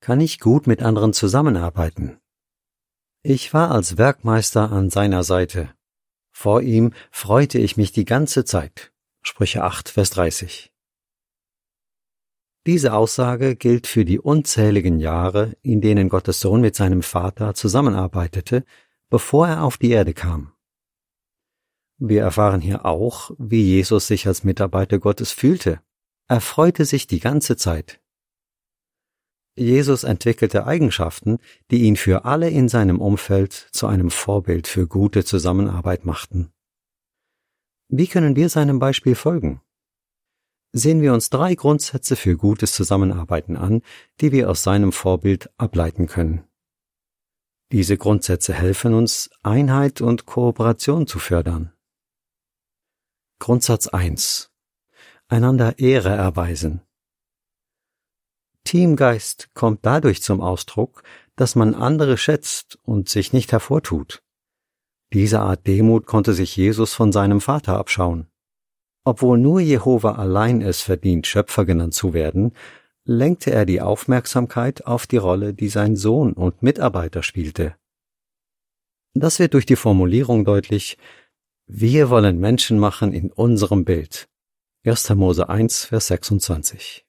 kann ich gut mit anderen zusammenarbeiten. Ich war als Werkmeister an seiner Seite. Vor ihm freute ich mich die ganze Zeit. Sprüche 8, Vers 30. Diese Aussage gilt für die unzähligen Jahre, in denen Gottes Sohn mit seinem Vater zusammenarbeitete, bevor er auf die Erde kam. Wir erfahren hier auch, wie Jesus sich als Mitarbeiter Gottes fühlte. Er freute sich die ganze Zeit. Jesus entwickelte Eigenschaften, die ihn für alle in seinem Umfeld zu einem Vorbild für gute Zusammenarbeit machten. Wie können wir seinem Beispiel folgen? Sehen wir uns drei Grundsätze für gutes Zusammenarbeiten an, die wir aus seinem Vorbild ableiten können. Diese Grundsätze helfen uns, Einheit und Kooperation zu fördern. Grundsatz 1. Einander Ehre erweisen. Teamgeist kommt dadurch zum Ausdruck, dass man andere schätzt und sich nicht hervortut. Diese Art Demut konnte sich Jesus von seinem Vater abschauen. Obwohl nur Jehova allein es verdient, Schöpfer genannt zu werden, lenkte er die Aufmerksamkeit auf die Rolle, die sein Sohn und Mitarbeiter spielte. Das wird durch die Formulierung deutlich, wir wollen Menschen machen in unserem Bild. 1. Mose 1, Vers 26.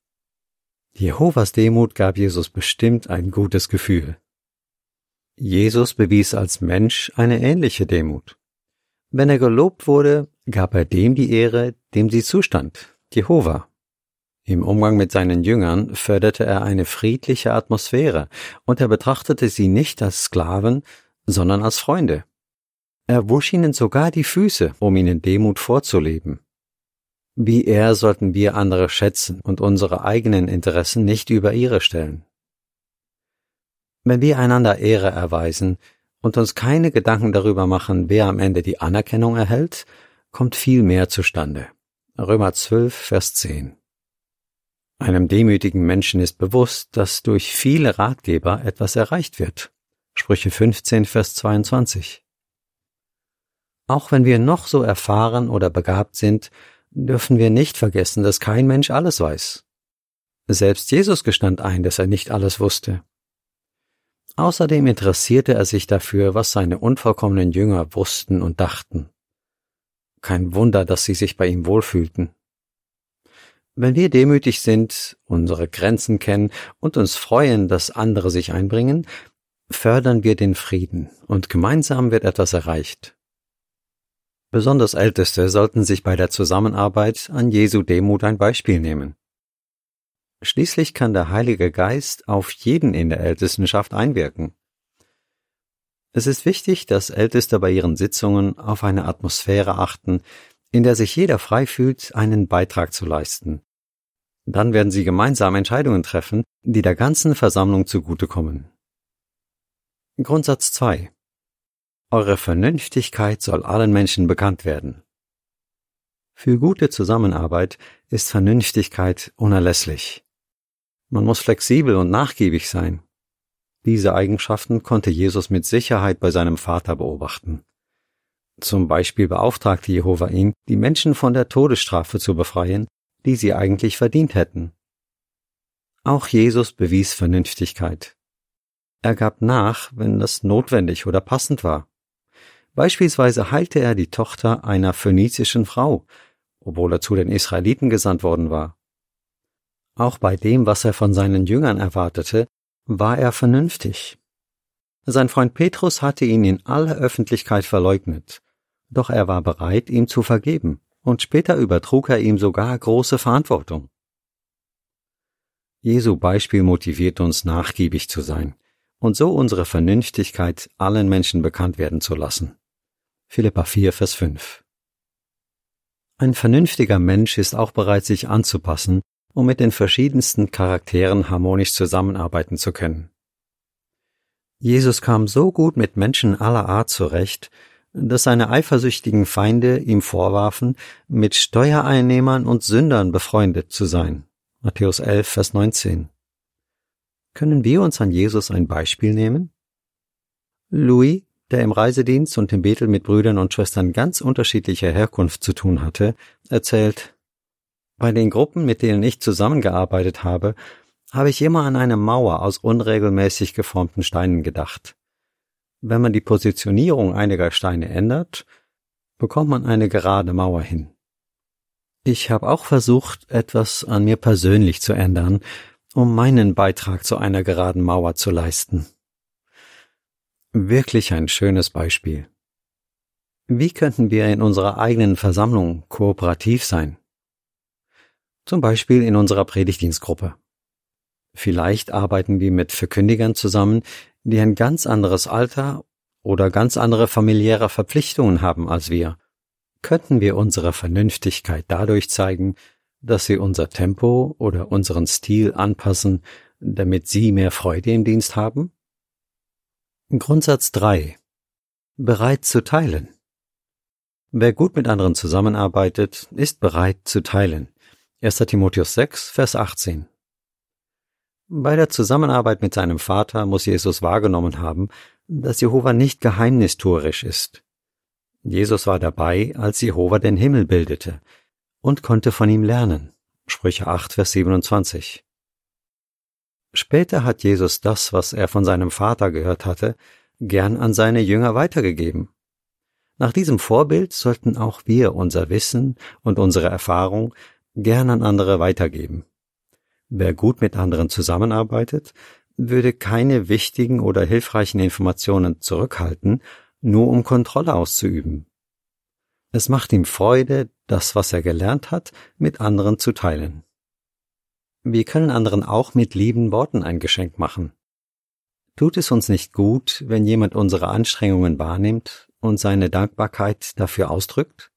Jehovas Demut gab Jesus bestimmt ein gutes Gefühl. Jesus bewies als Mensch eine ähnliche Demut. Wenn er gelobt wurde, gab er dem die Ehre, dem sie zustand, Jehova. Im Umgang mit seinen Jüngern förderte er eine friedliche Atmosphäre, und er betrachtete sie nicht als Sklaven, sondern als Freunde. Er wusch ihnen sogar die Füße, um ihnen Demut vorzuleben. Wie er sollten wir andere schätzen und unsere eigenen Interessen nicht über ihre stellen. Wenn wir einander Ehre erweisen und uns keine Gedanken darüber machen, wer am Ende die Anerkennung erhält, kommt viel mehr zustande. Römer 12, Vers 10. Einem demütigen Menschen ist bewusst, dass durch viele Ratgeber etwas erreicht wird. Sprüche 15, Vers 22. Auch wenn wir noch so erfahren oder begabt sind, dürfen wir nicht vergessen, dass kein Mensch alles weiß. Selbst Jesus gestand ein, dass er nicht alles wusste. Außerdem interessierte er sich dafür, was seine unvollkommenen Jünger wussten und dachten. Kein Wunder, dass sie sich bei ihm wohlfühlten. Wenn wir demütig sind, unsere Grenzen kennen und uns freuen, dass andere sich einbringen, fördern wir den Frieden und gemeinsam wird etwas erreicht. Besonders Älteste sollten sich bei der Zusammenarbeit an Jesu Demut ein Beispiel nehmen. Schließlich kann der Heilige Geist auf jeden in der Ältestenschaft einwirken. Es ist wichtig, dass Älteste bei ihren Sitzungen auf eine Atmosphäre achten, in der sich jeder frei fühlt, einen Beitrag zu leisten. Dann werden sie gemeinsam Entscheidungen treffen, die der ganzen Versammlung zugutekommen. Grundsatz 2 eure Vernünftigkeit soll allen Menschen bekannt werden. Für gute Zusammenarbeit ist Vernünftigkeit unerlässlich. Man muss flexibel und nachgiebig sein. Diese Eigenschaften konnte Jesus mit Sicherheit bei seinem Vater beobachten. Zum Beispiel beauftragte Jehova ihn, die Menschen von der Todesstrafe zu befreien, die sie eigentlich verdient hätten. Auch Jesus bewies Vernünftigkeit. Er gab nach, wenn das notwendig oder passend war. Beispielsweise heilte er die Tochter einer phönizischen Frau, obwohl er zu den Israeliten gesandt worden war. Auch bei dem, was er von seinen Jüngern erwartete, war er vernünftig. Sein Freund Petrus hatte ihn in aller Öffentlichkeit verleugnet, doch er war bereit, ihm zu vergeben, und später übertrug er ihm sogar große Verantwortung. Jesu Beispiel motiviert uns, nachgiebig zu sein und so unsere Vernünftigkeit allen Menschen bekannt werden zu lassen. Philippa 4, Vers 5. Ein vernünftiger Mensch ist auch bereit, sich anzupassen, um mit den verschiedensten Charakteren harmonisch zusammenarbeiten zu können. Jesus kam so gut mit Menschen aller Art zurecht, dass seine eifersüchtigen Feinde ihm vorwarfen, mit Steuereinnehmern und Sündern befreundet zu sein. Matthäus 11, Vers 19. Können wir uns an Jesus ein Beispiel nehmen? Louis der im Reisedienst und im Bethel mit Brüdern und Schwestern ganz unterschiedlicher Herkunft zu tun hatte, erzählt, bei den Gruppen, mit denen ich zusammengearbeitet habe, habe ich immer an eine Mauer aus unregelmäßig geformten Steinen gedacht. Wenn man die Positionierung einiger Steine ändert, bekommt man eine gerade Mauer hin. Ich habe auch versucht, etwas an mir persönlich zu ändern, um meinen Beitrag zu einer geraden Mauer zu leisten. Wirklich ein schönes Beispiel. Wie könnten wir in unserer eigenen Versammlung kooperativ sein? Zum Beispiel in unserer Predigtdienstgruppe. Vielleicht arbeiten wir mit Verkündigern zusammen, die ein ganz anderes Alter oder ganz andere familiäre Verpflichtungen haben als wir. Könnten wir unsere Vernünftigkeit dadurch zeigen, dass wir unser Tempo oder unseren Stil anpassen, damit sie mehr Freude im Dienst haben? Grundsatz 3. Bereit zu teilen. Wer gut mit anderen zusammenarbeitet, ist bereit zu teilen. 1. Timotheus 6, Vers 18. Bei der Zusammenarbeit mit seinem Vater muss Jesus wahrgenommen haben, dass Jehova nicht geheimnistuerisch ist. Jesus war dabei, als Jehova den Himmel bildete und konnte von ihm lernen. Sprüche 8, Vers 27. Später hat Jesus das, was er von seinem Vater gehört hatte, gern an seine Jünger weitergegeben. Nach diesem Vorbild sollten auch wir unser Wissen und unsere Erfahrung gern an andere weitergeben. Wer gut mit anderen zusammenarbeitet, würde keine wichtigen oder hilfreichen Informationen zurückhalten, nur um Kontrolle auszuüben. Es macht ihm Freude, das, was er gelernt hat, mit anderen zu teilen. Wir können anderen auch mit lieben Worten ein Geschenk machen. Tut es uns nicht gut, wenn jemand unsere Anstrengungen wahrnimmt und seine Dankbarkeit dafür ausdrückt?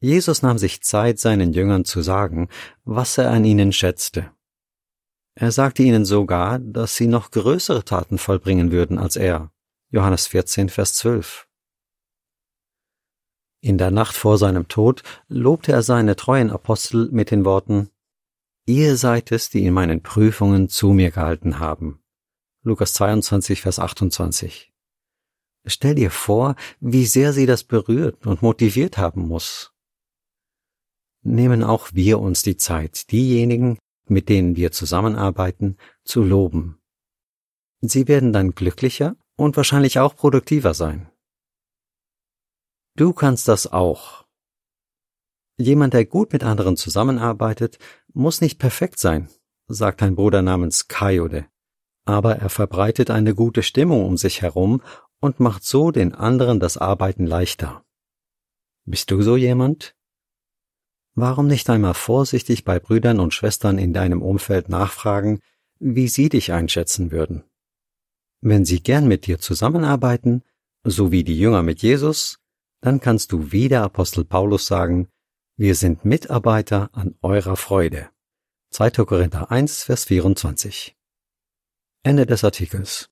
Jesus nahm sich Zeit, seinen Jüngern zu sagen, was er an ihnen schätzte. Er sagte ihnen sogar, dass sie noch größere Taten vollbringen würden als er. Johannes 14, Vers 12. In der Nacht vor seinem Tod lobte er seine treuen Apostel mit den Worten Ihr seid es, die in meinen Prüfungen zu mir gehalten haben. Lukas 22, Vers 28. Stell dir vor, wie sehr sie das berührt und motiviert haben muss. Nehmen auch wir uns die Zeit, diejenigen, mit denen wir zusammenarbeiten, zu loben. Sie werden dann glücklicher und wahrscheinlich auch produktiver sein. Du kannst das auch. Jemand, der gut mit anderen zusammenarbeitet, muss nicht perfekt sein, sagt ein Bruder namens Kayode aber er verbreitet eine gute Stimmung um sich herum und macht so den anderen das Arbeiten leichter. Bist du so jemand? Warum nicht einmal vorsichtig bei Brüdern und Schwestern in deinem Umfeld nachfragen, wie sie dich einschätzen würden? Wenn sie gern mit dir zusammenarbeiten, so wie die Jünger mit Jesus, dann kannst du wie der Apostel Paulus sagen, wir sind Mitarbeiter an eurer Freude. 2. Korinther 1, Vers 24 Ende des Artikels